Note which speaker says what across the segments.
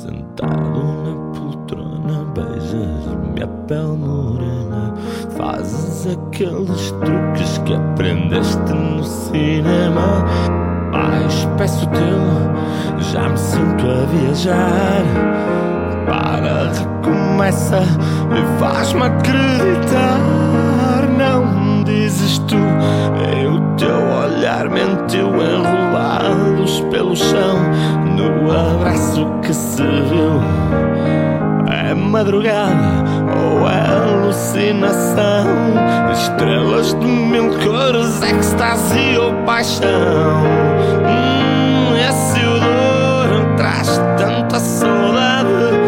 Speaker 1: Sentado na poltrona, beijas minha pele morena. Fazes aqueles truques que aprendeste no cinema. Mais peço teu, já me sinto a viajar. Para, recomeça e faz-me acreditar. Dizes tu, é o teu olhar mentiu enrolados pelo chão. No abraço que se viu, é madrugada ou é alucinação? Estrelas de mil cores, êxtase ou paixão? Hum, esse odor traz tanta saudade.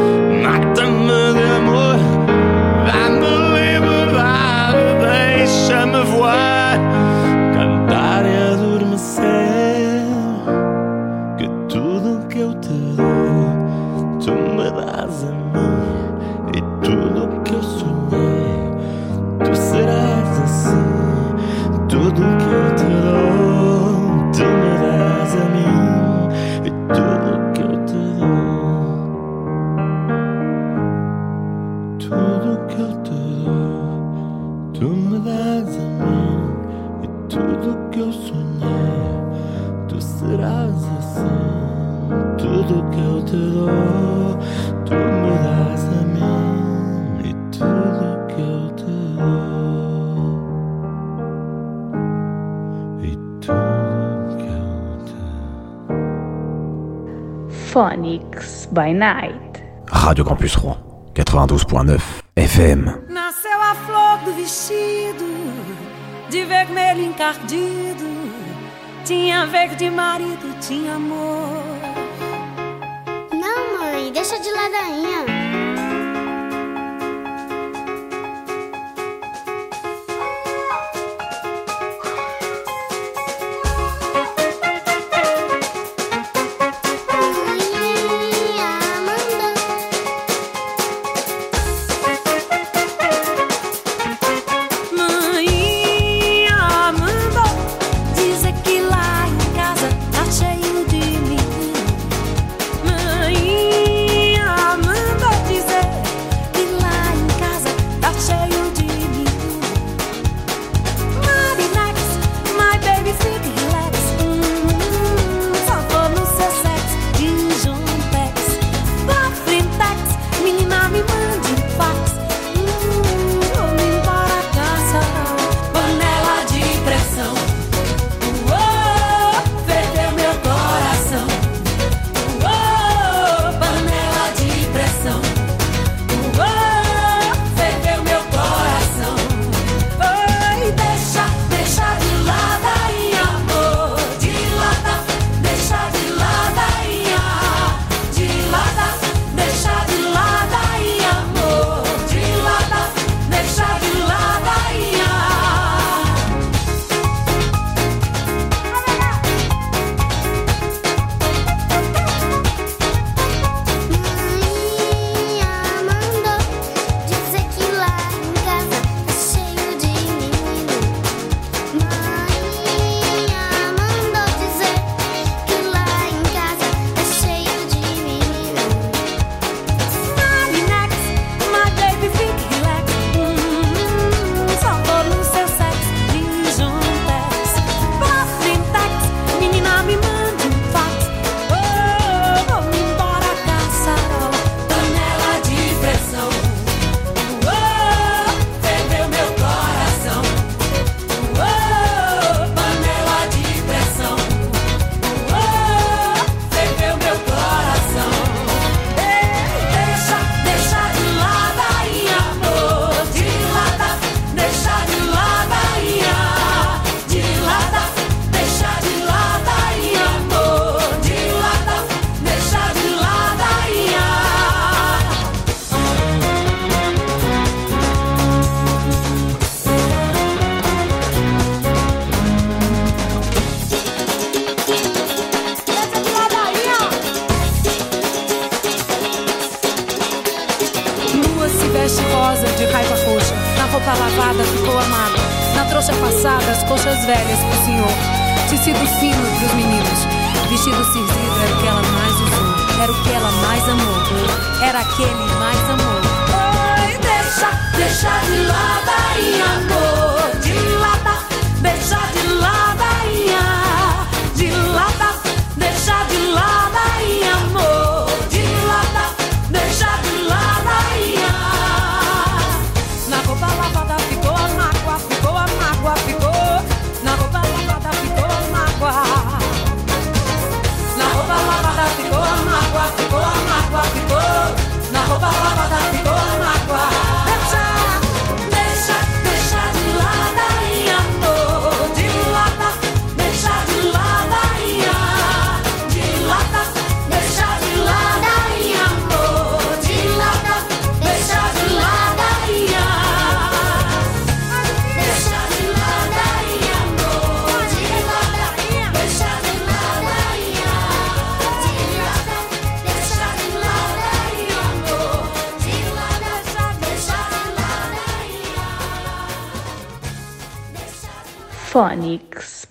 Speaker 2: By Night.
Speaker 3: Radio Campus Rouen, 92.9 FM.
Speaker 4: Nasceu a flor do vestido, de vermelho encardido. Tinha verde marido, tinha amor.
Speaker 5: Não, mãe, deixa de ladainha.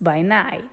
Speaker 2: By Night.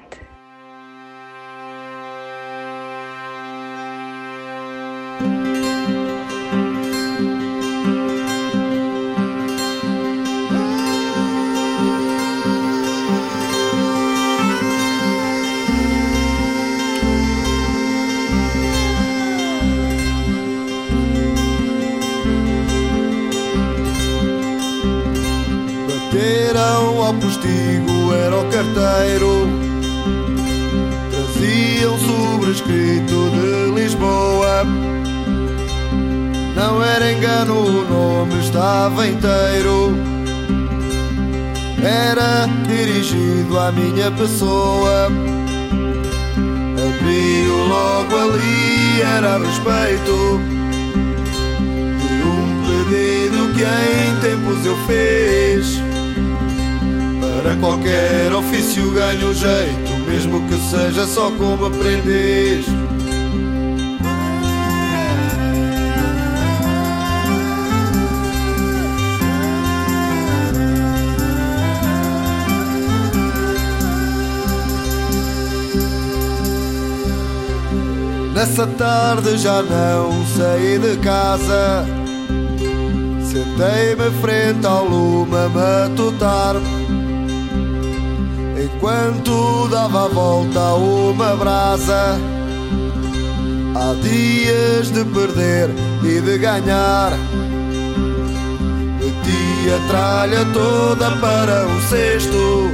Speaker 6: Sobrescrito de Lisboa. Não era engano, o nome estava inteiro. Era dirigido à minha pessoa. Abriu logo ali, era a respeito de um pedido que em tempos eu fiz. Para qualquer ofício ganho jeito, mesmo que seja só como aprendiz. Nessa tarde já não saí de casa. Sentei-me frente ao lume a matutar-me Enquanto dava a volta a uma brasa. Há dias de perder e de ganhar. Meti a tralha toda para o cesto.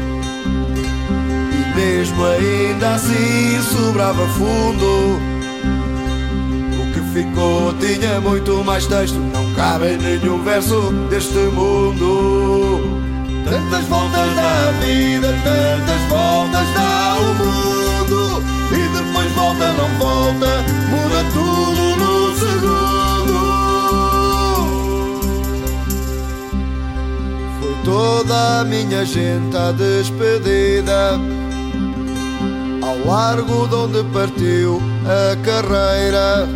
Speaker 6: E mesmo ainda assim sobrava fundo. O que ficou tinha muito mais texto. Não cabe nenhum verso deste mundo Tantas voltas da vida, tantas voltas dá o mundo. E depois volta, não volta, muda tudo no segundo. Foi toda a minha gente à despedida. Ao largo de onde partiu a carreira.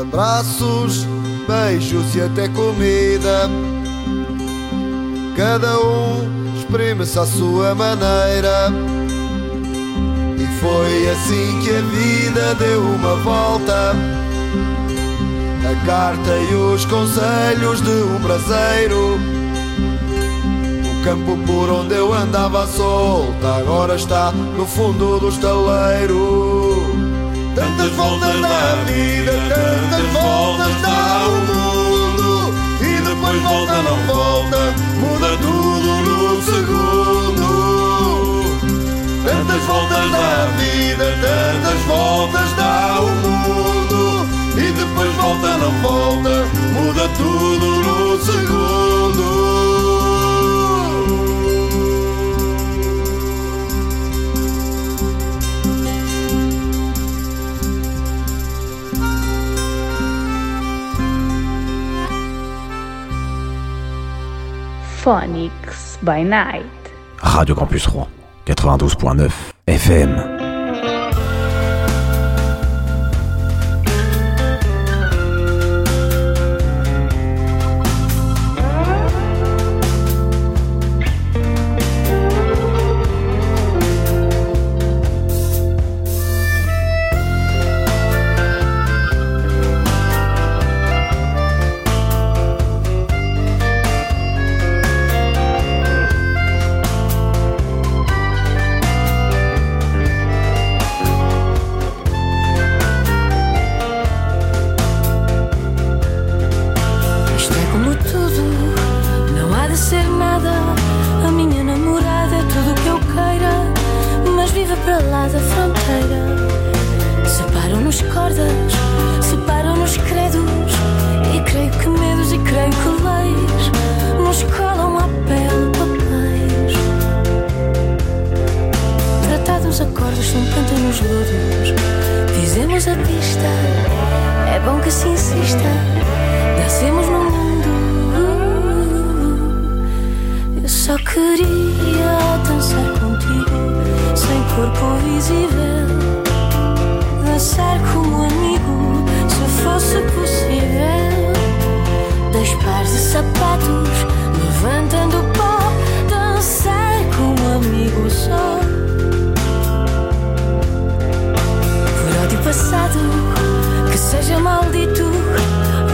Speaker 6: Abraços, beijos e até comida Cada um exprime-se à sua maneira. E foi assim que a vida deu uma volta. A carta e os conselhos de um braseiro. O campo por onde eu andava solta, agora está no fundo do estaleiro. Tantas voltas da vida, tantas voltas dá o mundo. E depois volta, não volta, Tantas voltas da vida, tantas voltas dá o mundo. E depois volta, não volta, muda tudo no segundo.
Speaker 2: Phonics by Night.
Speaker 3: Radio Campus Rouen, 92.9 FM.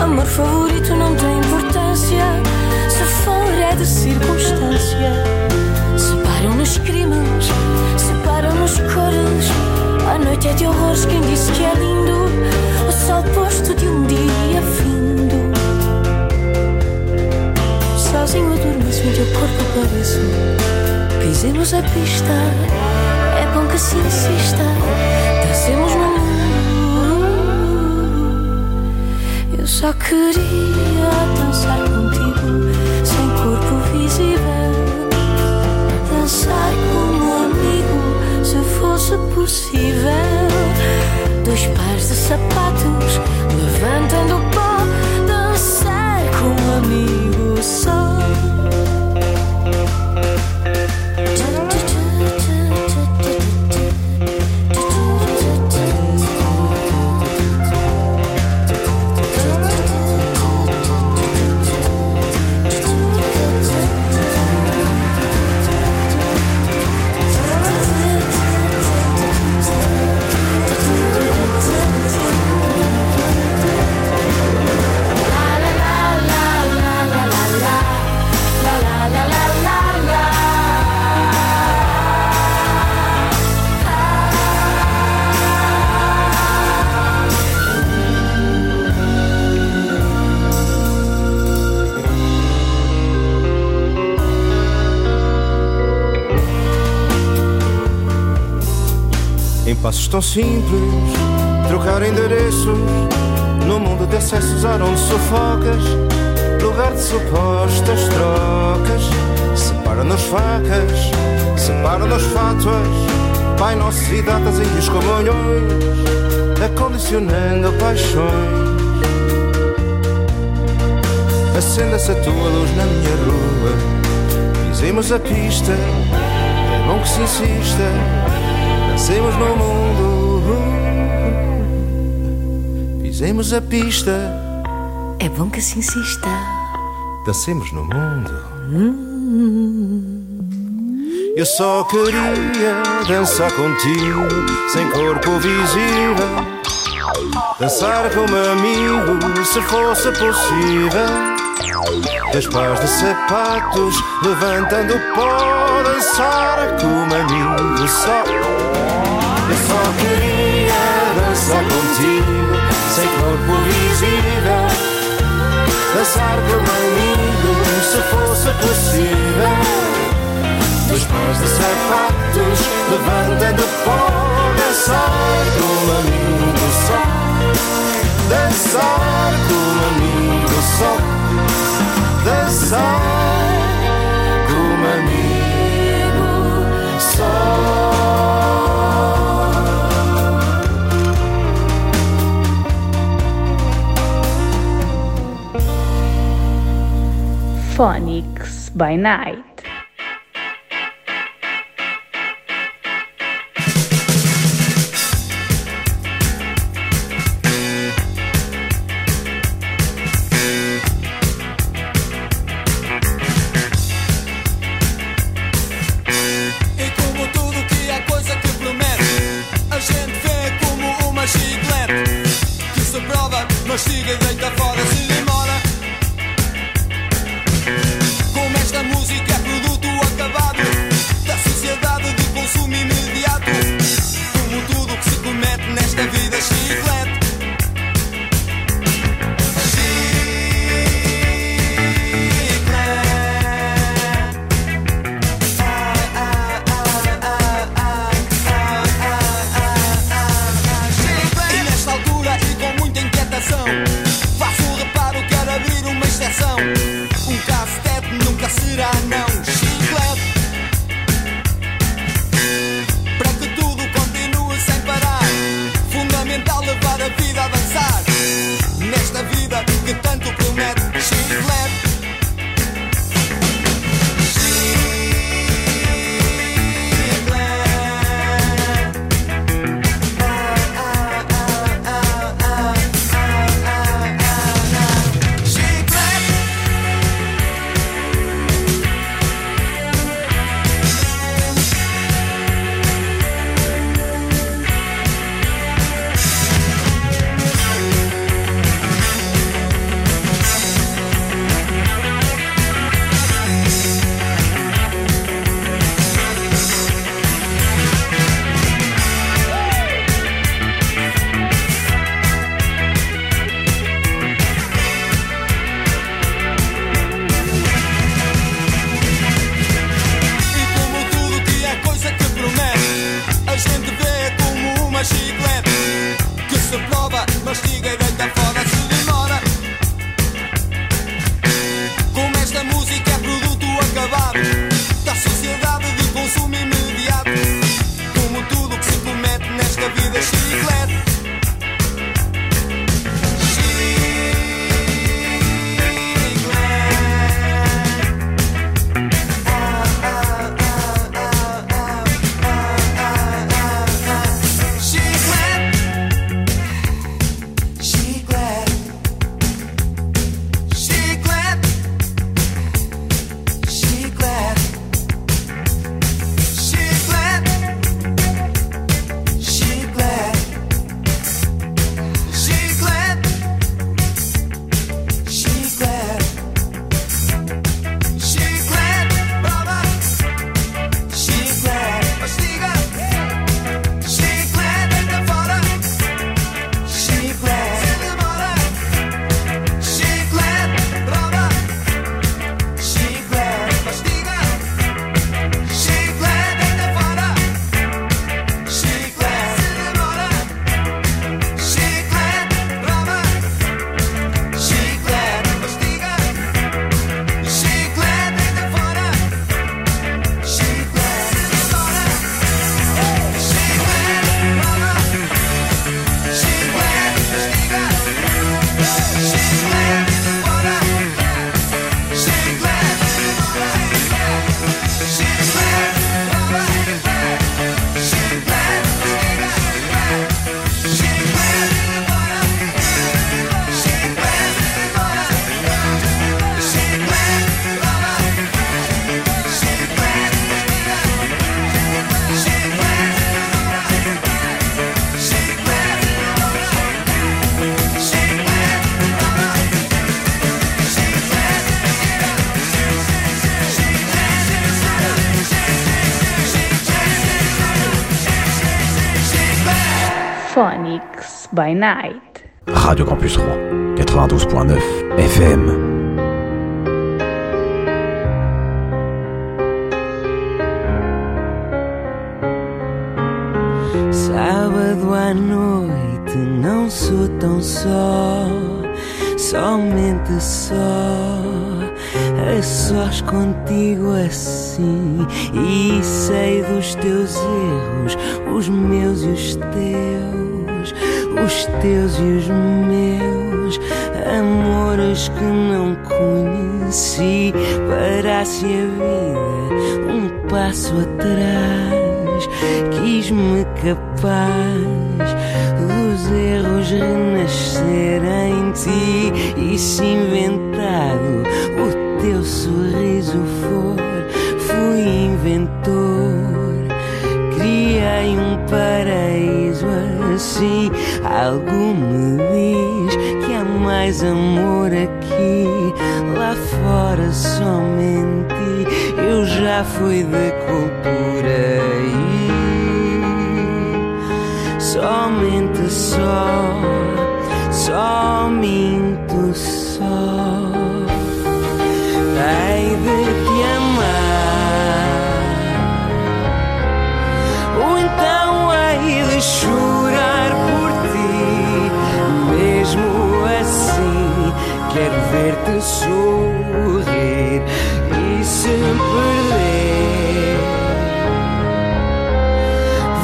Speaker 7: Amor favorito não tem importância. Se for é de circunstância. Separam-nos crimes, separam-nos cores. A noite é de horrores, quem disse que é lindo? O sol posto de um dia findo. Sozinho adormeço, em teu corpo pareço. Pisemos a pista, é bom que se insista. Descemos no. Só queria dançar contigo, sem corpo visível. Dançar como amigo, se fosse possível. Dois pares de sapatos, levantando o pó. Dançar como amigo só.
Speaker 8: Passos tão simples, trocar endereços no mundo de acessos a onde sufocas, lugar de supostas trocas. Separam-nos facas, separam-nos fátuas, Pai Nosso e datas e os comunhões, acondicionando paixões. Acenda-se a tua luz na minha rua, pisemos a pista, é bom que se insista. Nascemos no mundo, pisemos a pista.
Speaker 7: É bom que se insista.
Speaker 8: Dancemos no mundo. Eu só queria dançar contigo, sem corpo visível. Dançar como amigo, se fosse possível. Dois pares de sapatos, levantando o pó. Dançar como amigo só. Queria dançar contigo, sem corpo visível. Dançar como amigo, se fosse possível. Dois pares de sapatos, levantando o pó. Dançar como amigo só. Dançar como amigo só. Dançar como amigo só.
Speaker 9: Chiclete que se prova, mastiga e deita fora
Speaker 2: Phonics by Night.
Speaker 3: Radio Campus Rouen, 92.9 FM.
Speaker 10: Sábado à noite não sou tão só, somente só, a sós contigo assim. E sei dos teus erros, os meus e os teus, os teus e os meus, amores que não conheci. Parasse a vida um passo atrás quis-me capaz dos erros renascer em ti e se inventado o teu sorriso for fui inventor criei um paraíso assim algo me diz que há mais amor aqui. Lá fora somente eu já fui de cultura e somente só, só minto sorrir e se perder.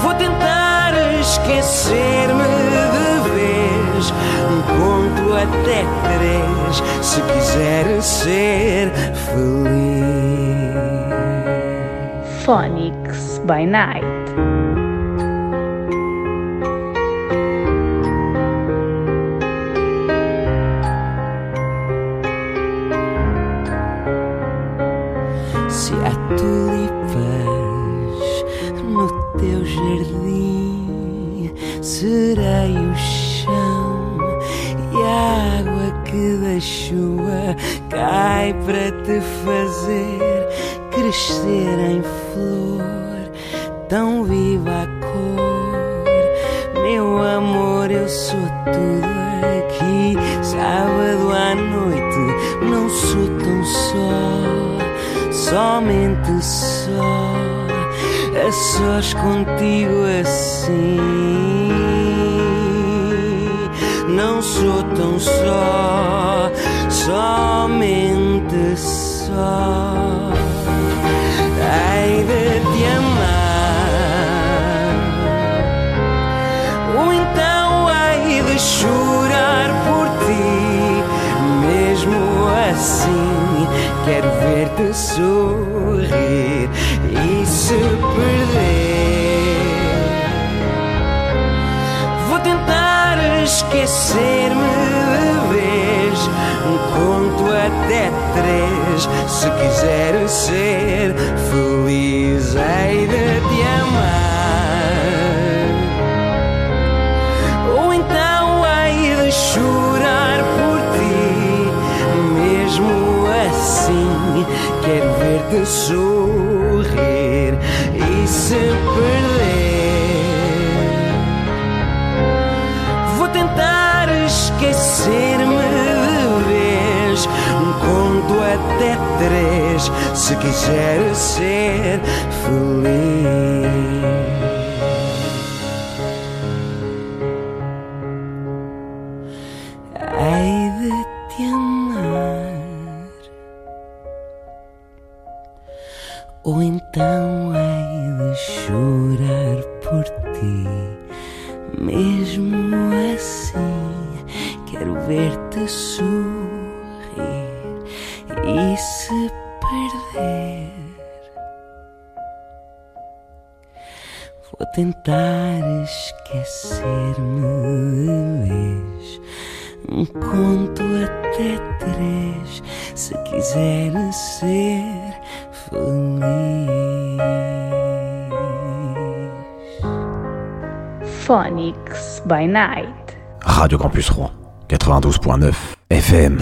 Speaker 10: Vou tentar esquecer-me de vez. Conto até três se quiser ser feliz.
Speaker 2: Phonics by Night.
Speaker 10: Chuva cai para te fazer crescer em flor, tão viva a cor. Meu amor, eu sou tudo aqui. Sábado à noite, não sou tão só, somente só, a sós contigo assim. Não sou tão só, somente só. Hei de te amar, ou então hei de chorar por ti, mesmo assim. Quero ver-te sorrir e se perder. Esquecer-me de vez. Conto até três. Se quiser ser feliz, hei de te amar. Ou então hei de chorar por ti. Mesmo assim, quero ver-te sorrir e se perder. Três. Se quiser ser feliz.
Speaker 2: Night.
Speaker 3: Radio Campus Rouen, 92.9 FM.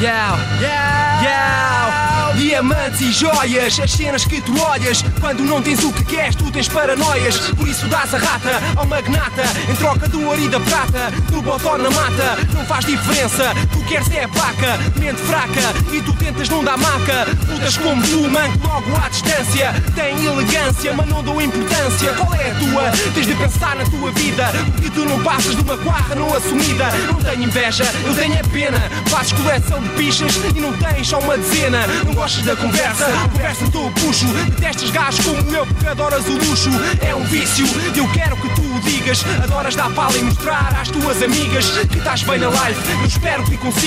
Speaker 11: Yau, yau, Diamantes e joias, as cenas que tu olhas. Quando não tens o que queres, tu tens paranoias. Por isso dás a rata ao magnata Em troca do ouro e da prata. Do botó na mata, não faz diferença. Tu queres é vaca, mente fraca E tu tentas não dar maca. Lutas como tu, manco logo à distância Tem elegância, mas não dou importância. Qual é a tua? Tens de pensar na tua vida Porque tu não passas de uma guarra não assumida. Não tenho inveja, eu tenho a pena. Fazes coleção de pichas e não tens só uma dezena. Não gostas da conversa, conversa estou o puxo. Detestas gajos como eu porque adoras o luxo. É um vício, eu quero que tu o digas. Adoras dar pala e mostrar às tuas amigas Que estás bem na live, eu espero que consigas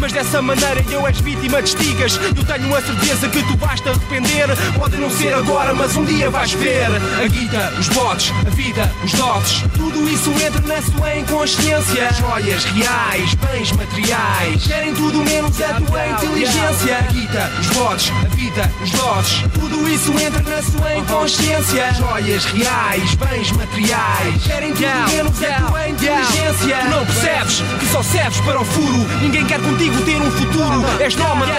Speaker 11: Mas dessa maneira eu és vítima de estigas. Eu tenho a certeza que tu vais te arrepender. Pode não ser agora, mas um dia vais ver. A guita, os botes, a vida, os dotes Tudo isso entra na sua inconsciência. Joias reais, bens materiais Querem tudo menos a tua inteligência. A guita, os botes, a vida, os dotes Tudo isso entra na sua inconsciência. Joias reais, bens materiais Querem tudo menos a tua inteligência. Tu não percebes que só serves para o furo Ninguém quer contigo ter um futuro. És nómada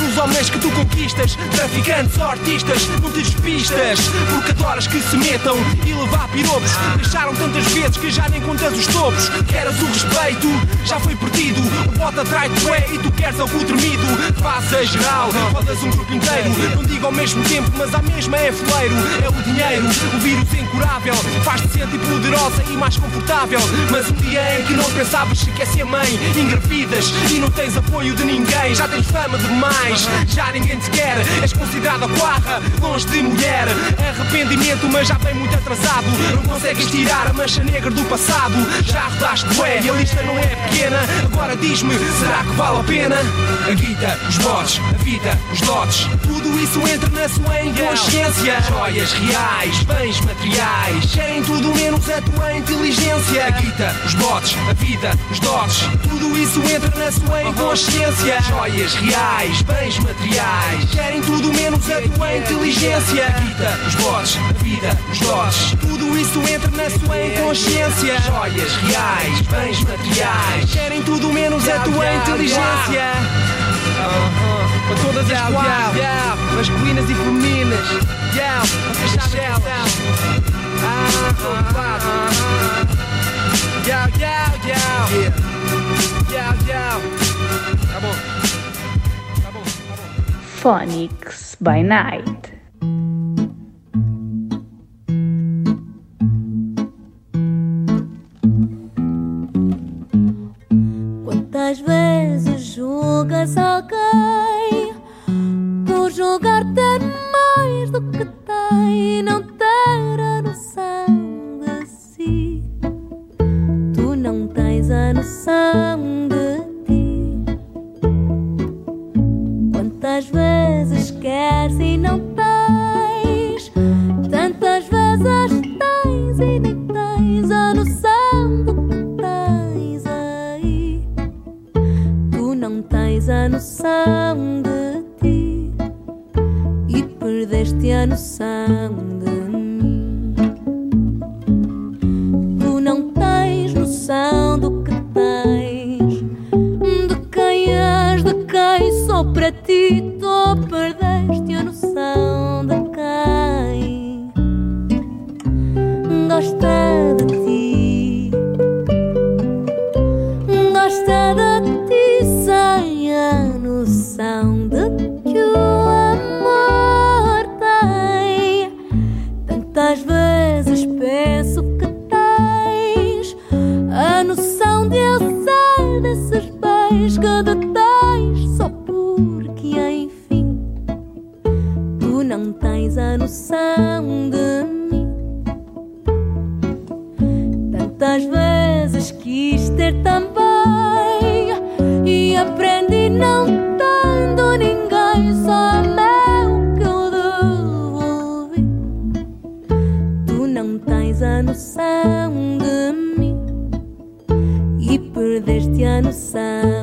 Speaker 11: nos homens que tu conquistas Traficantes ou artistas, não te despistas Porque adoras que se metam e levar piropos. Deixaram tantas vezes que já nem contas os topos. Queres o respeito, já foi perdido. O bota atrai-te é e tu queres algo tremido. Faz geral, rodas um grupo inteiro. Não digo ao mesmo tempo, mas à mesma é foleiro. É o dinheiro, o vírus incurável. Faz-te sentir poderosa e mais confortável. Mas um dia em que não pensavas que quer ser mãe Engravidas e não tens apoio de ninguém. Já tens fama demais, já ninguém te quer. És considerada quarra, longe de mulher. Arrependimento, mas já vem muito atrasado. Não consegues tirar a mancha negra do passado. Já rodaste bué e a lista não é pequena. Agora diz-me, será que vale a pena? A guita, os botes, a vida, os dotes. Tudo isso entra na sua inconsciência. Joias reais, bens materiais. Querem tudo menos a tua inteligência. A guita, os botes, a vida, os dotes. Tudo isso entra na sua inconsciência Joias reais, bens materiais. Querem tudo menos a tua inteligência. A guita, os botes, a vida, os dotes Tudo isso entra na sua inconsciência. Joias reais, bens materiais. Querem tudo menos a tua inteligência. Para todas as quatro, masculinas e femininas. Vocês sabem são Ah, ah, Yau, yau, yau Yau,
Speaker 2: Phonics by Night.
Speaker 12: coração de mim. Tantas vezes quis ter também e aprendi não tendo ninguém, só meu que eu devolvi. Tu não tens a noção de mim e perdeste a noção.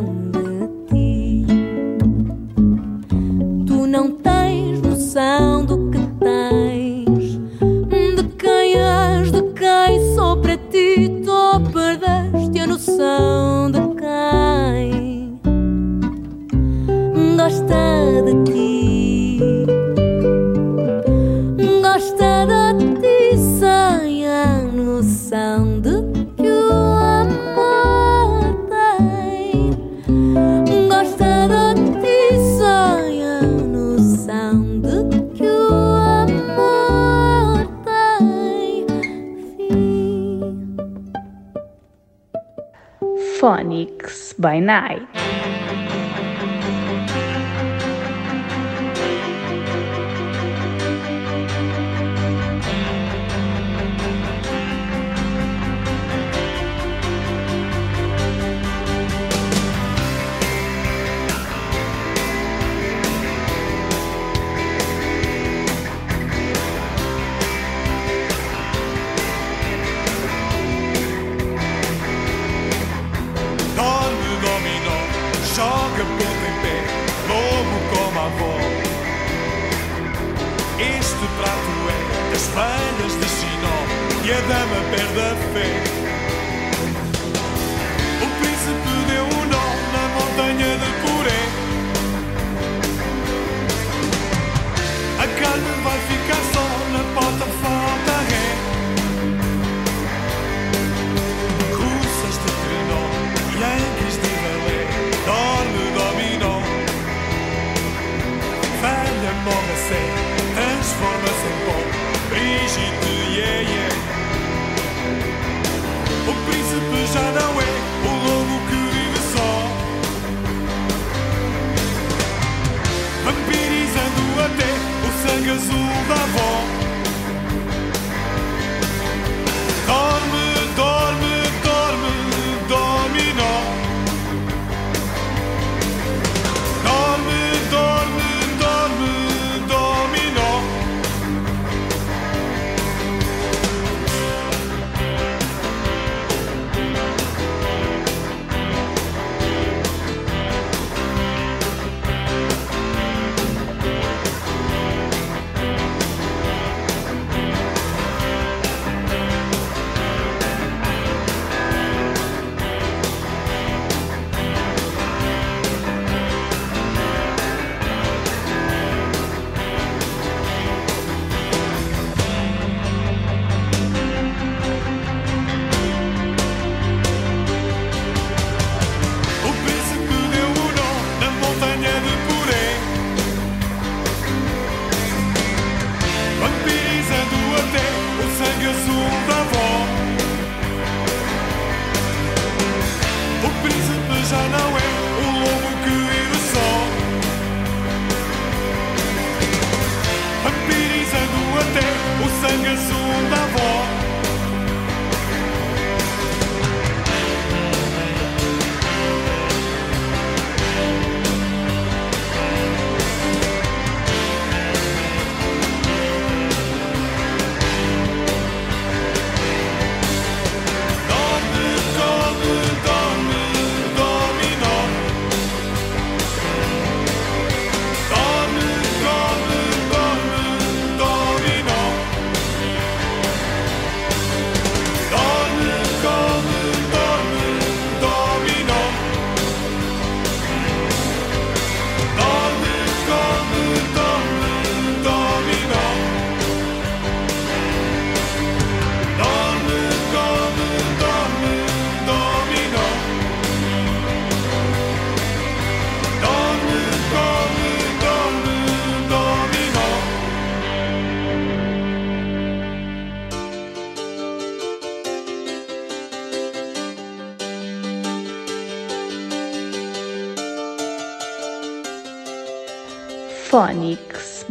Speaker 2: by night.
Speaker 9: e a dama perde a fé.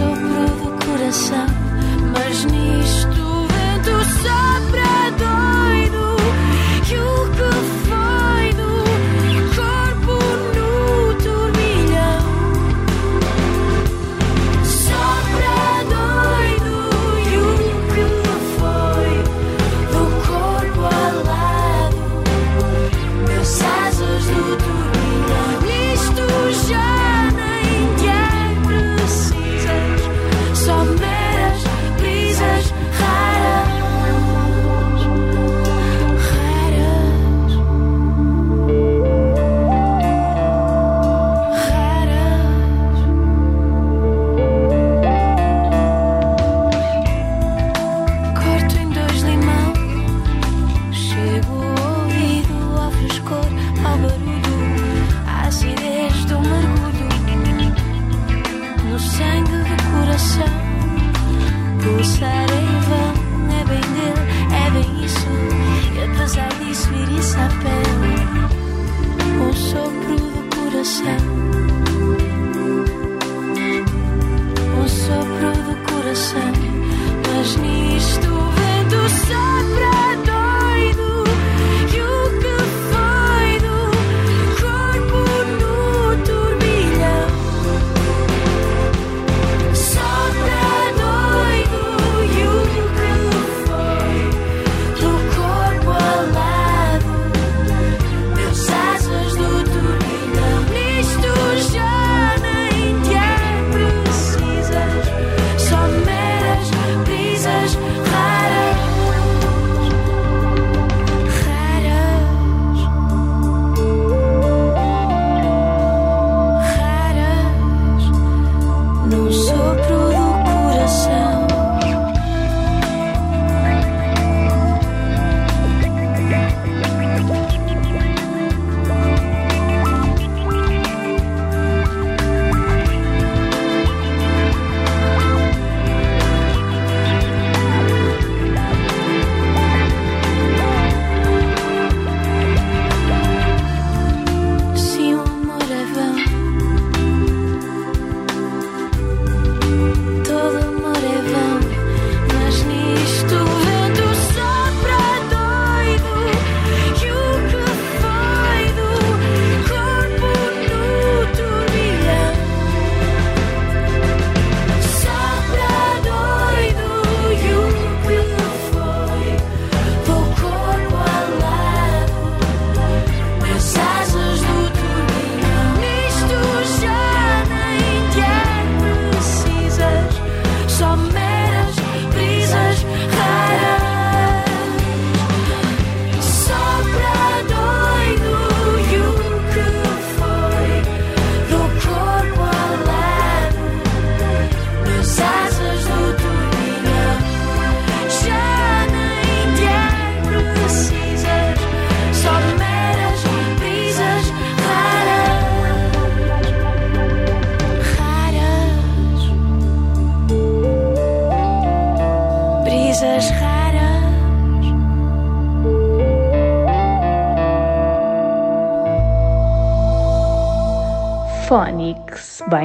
Speaker 7: sopro do coração, mas nisto o vento só.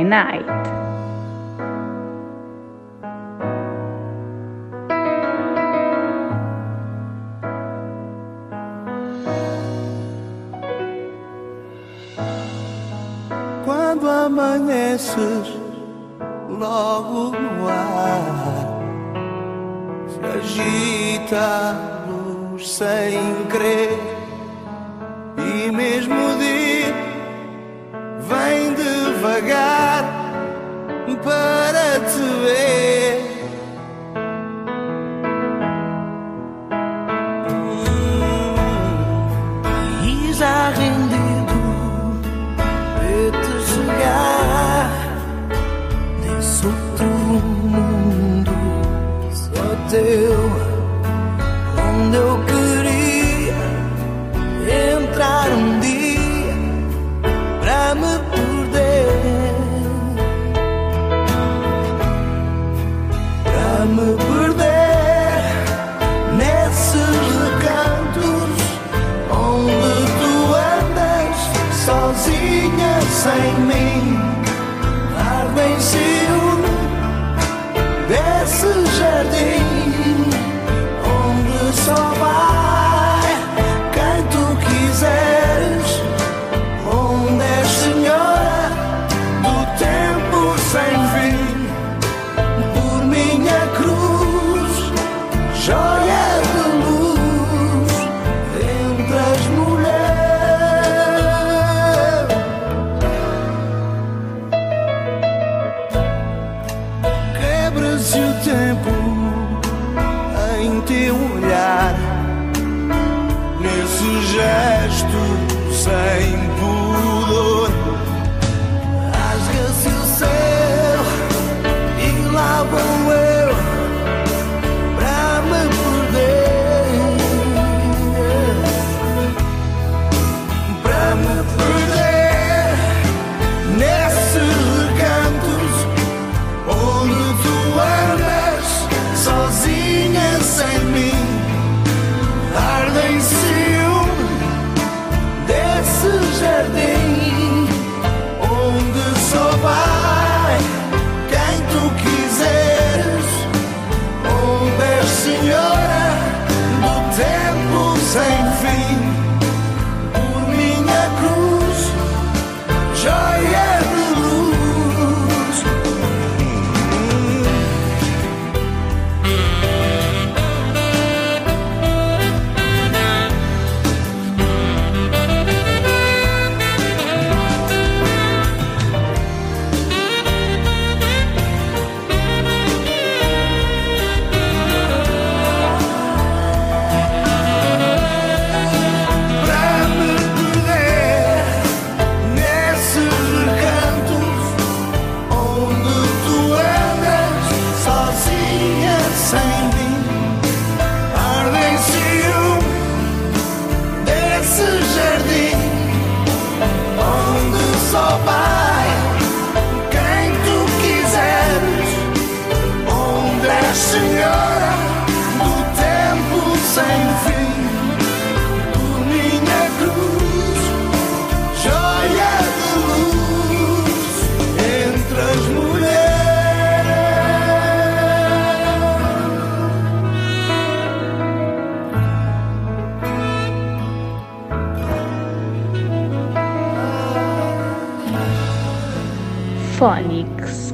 Speaker 2: night.
Speaker 8: Quando amanheces logo no ar, se agita luz sem crer, e mesmo o dia vem devagar.
Speaker 13: But.
Speaker 14: same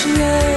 Speaker 2: 是爱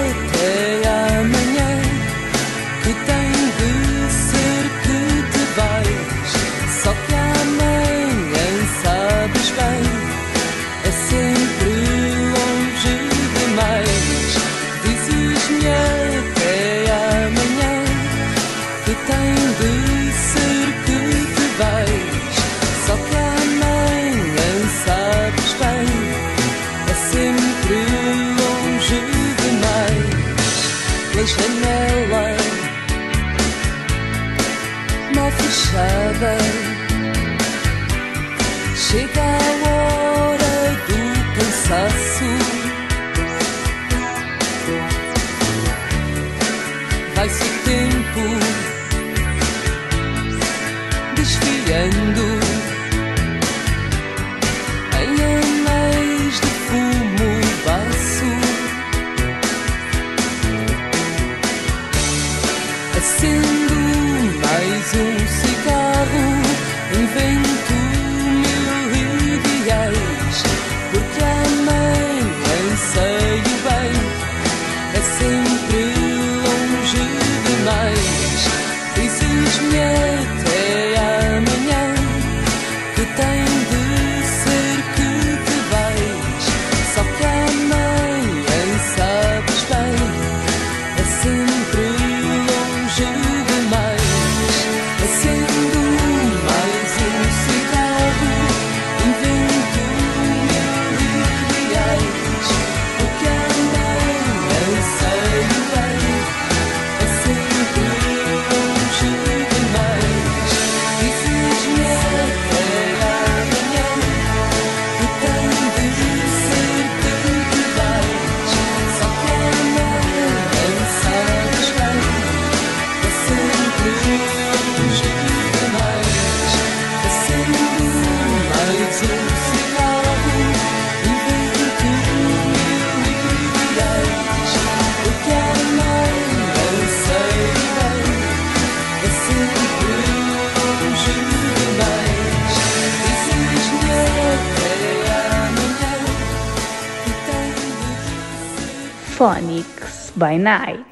Speaker 2: night.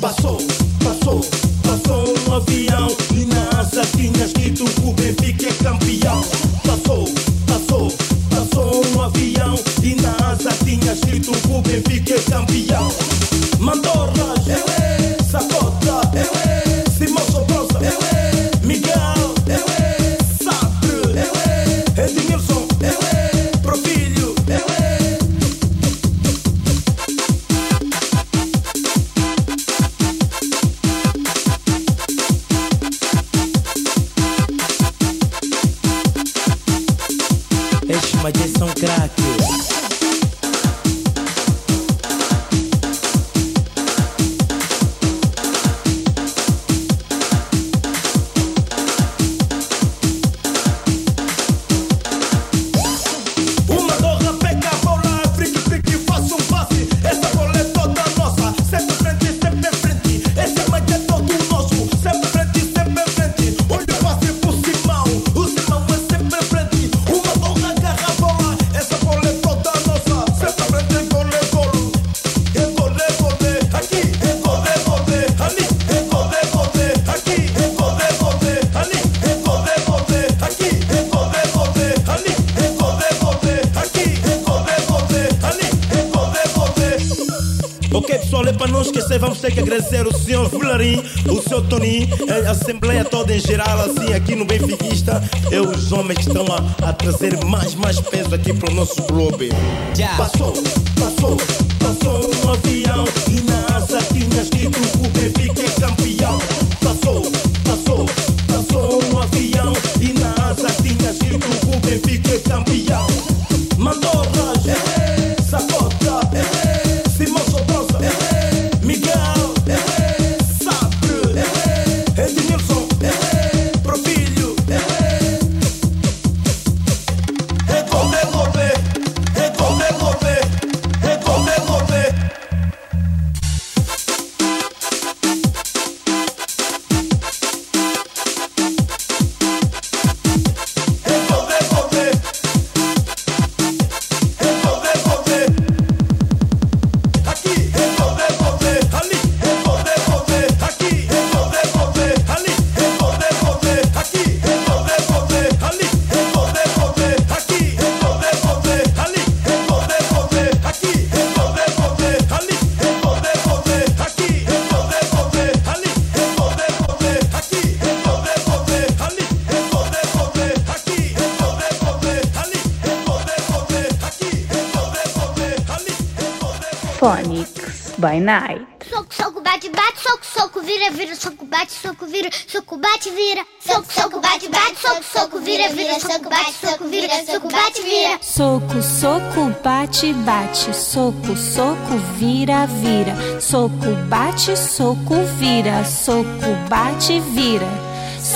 Speaker 15: Passou, passou, passou um avião. para não esquecer, vamos ter que agradecer o senhor Fularim, o senhor Tonin, a Assembleia toda em geral, assim, aqui no Benfiquista. É os homens que estão a, a trazer mais, mais peso aqui para o nosso clube. Já Passou, passou, passou um avião e na asa tinha escrito o Benfica é campeão. Passou, passou, passou um avião e na asa tinha escrito o Benfica é campeão.
Speaker 5: Bate, bate, soco, soco, vira, vira, soco, bate, soco, vira, soco, bate, vira. Soco, soco, bate, bate, soco, soco, vira, vira, soco, bate, soco, vira, soco, bate, vira.
Speaker 16: Soco, soco, bate, bate, soco, soco, vira, vira, soco, bate, soco, vira, soco, bate, vira.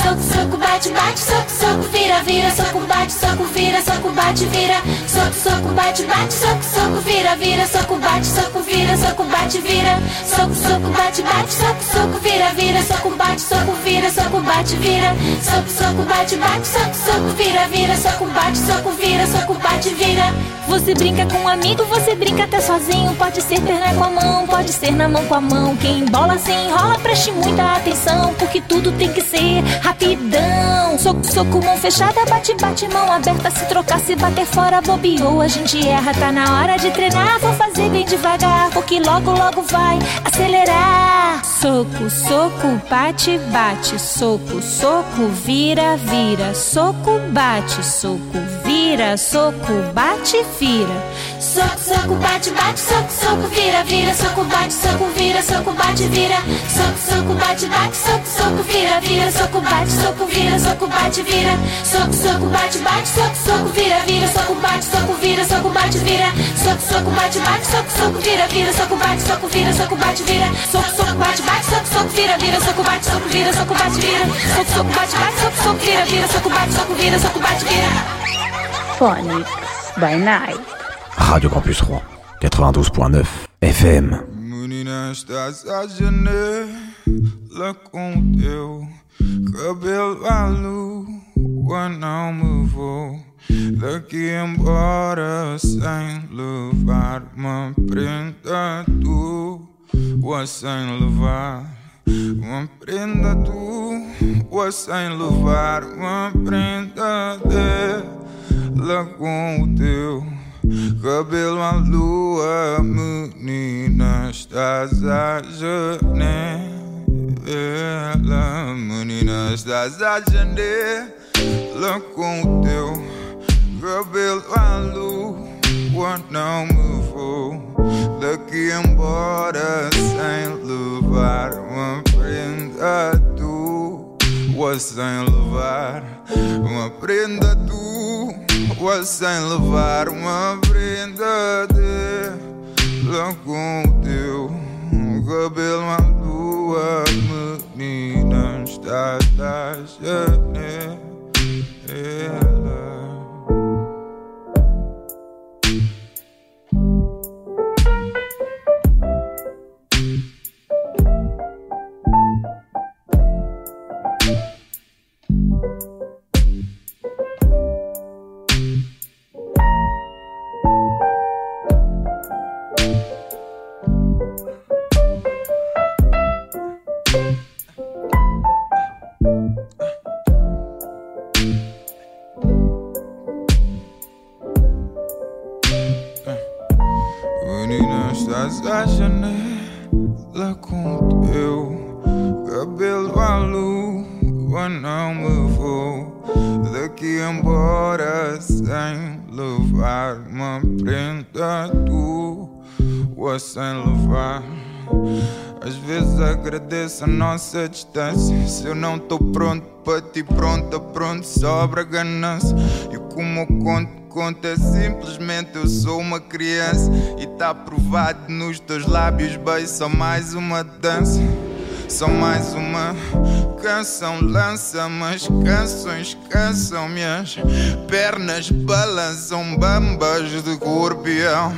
Speaker 17: Soco, soco, bate, bate, soco, soco, vira, vira, soco, bate, soco, vira, soco, bate, vira. Soco, soco, bate, bate, soco, soco, vira, vira, soco, bate, soco, vira, soco, bate, vira. Soco, soco, bate, bate, soco, soco, vira, vira, soco, bate, soco, vira, soco, bate, vira. Soco, soco, bate, bate, soco, soco, vira, vira, soco, bate, soco, vira, soco, bate, vira.
Speaker 16: Você brinca com um amigo, você brinca até sozinho. Pode ser perna com a mão, pode ser na mão com a mão. Quem bola se enrola, preste muita atenção, porque tudo tem que ser rapidão. Soco, soco, mão fechada, bate, bate, mão aberta. Se trocar, se bater fora, bobeou, a gente erra. Tá na hora de treinar, vou fazer bem devagar, porque logo, logo vai acelerar. Soco, soco, bate, bate, soco, soco, vira, vira, soco, bate, soco, vira, soco, bate, vira.
Speaker 17: Soco, soco, bate, bate, soco, soco, vira, vira, soco, bate, soco, vira, soco, bate, vira. Soco, soco, bate, bate, soco, soco, vira, vira, soco, bate, soco, vira, soco, bate, vira. Soco, soco, bate, bate, soco, soco, vira, vira, soco, bate, soco, vira, soco, bate, vira. Soco, soco, bate, bate, soco, soco, vira, vira, soco, bate, soco, vira, soco, bate, vira. Soco, soco, bate, bate, soco, soco, vira, vira, soco, bate, soco, vira, soco, bate, vira. Soco, soco, bate, bate, soco, soco, vira, vira, soco, bate, soco, vira, soco, bate, vira.
Speaker 18: Phonics by Night.
Speaker 3: Radio Campus 3, 92.9 FM.
Speaker 19: Janela com o teu cabelo à lua não me vou daqui embora sem levar uma prenda tua sem levar uma prenda tua sem levar uma prenda dela com o teu cabelo à lua, menina, estás à janela, menina, estás à janela com o teu cabelo à lua, não me vou. Daqui embora sem levar uma prenda tua, sem levar uma prenda tua, sem levar uma prenda dela com o teu cabelo à agradeço a nossa distância. Se eu não tô pronto para ti, pronta, pronto, sobra ganância. E como eu conto, conto é simplesmente eu sou uma criança. E tá provado nos teus lábios, beijo, só mais uma dança. Só mais uma canção lança, mas canções cansam minhas pernas balançam bambas de corpião.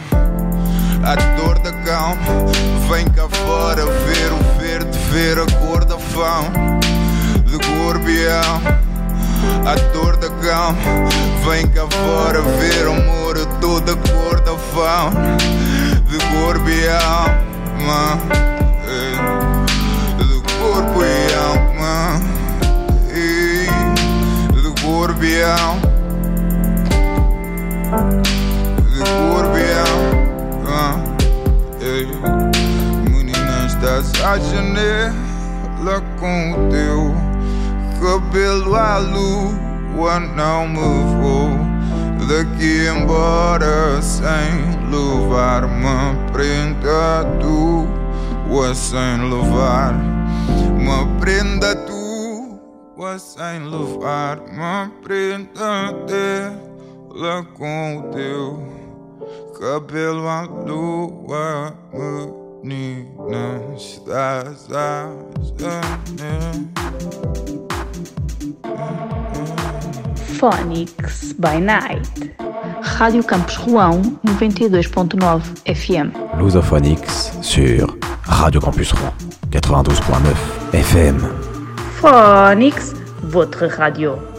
Speaker 19: A dor da calma. Vem cá fora ver o verde Ver a cor da fome De corbião A dor da calma. Vem cá fora ver o amor Toda a cor da fome De corbião De corpo e alma De corbião De corbião Menina, estás à janela com o teu cabelo à lua, não me vou daqui embora sem levar uma prenda tua sem levar. Uma prenda tua sem levar. Uma prenda dela com o teu cabelo à lua, asas.
Speaker 20: Phonics by Night. Rádio Campus Rouen 92.9 FM.
Speaker 3: Lusophonix sur Radio Campus Rouen 92.9 FM.
Speaker 2: Phonics, votre radio.